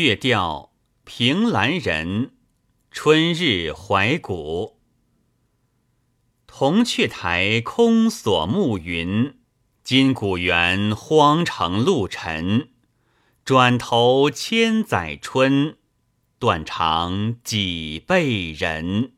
月调凭栏人，春日怀古。铜雀台空锁暮云，金谷园荒城露尘，转头千载春，断肠几辈人。